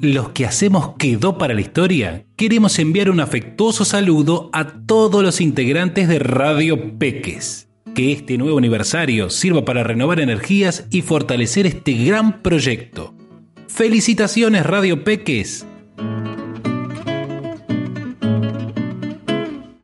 Los que hacemos quedó para la historia, queremos enviar un afectuoso saludo a todos los integrantes de Radio Peques. Que este nuevo aniversario sirva para renovar energías y fortalecer este gran proyecto. Felicitaciones Radio Peques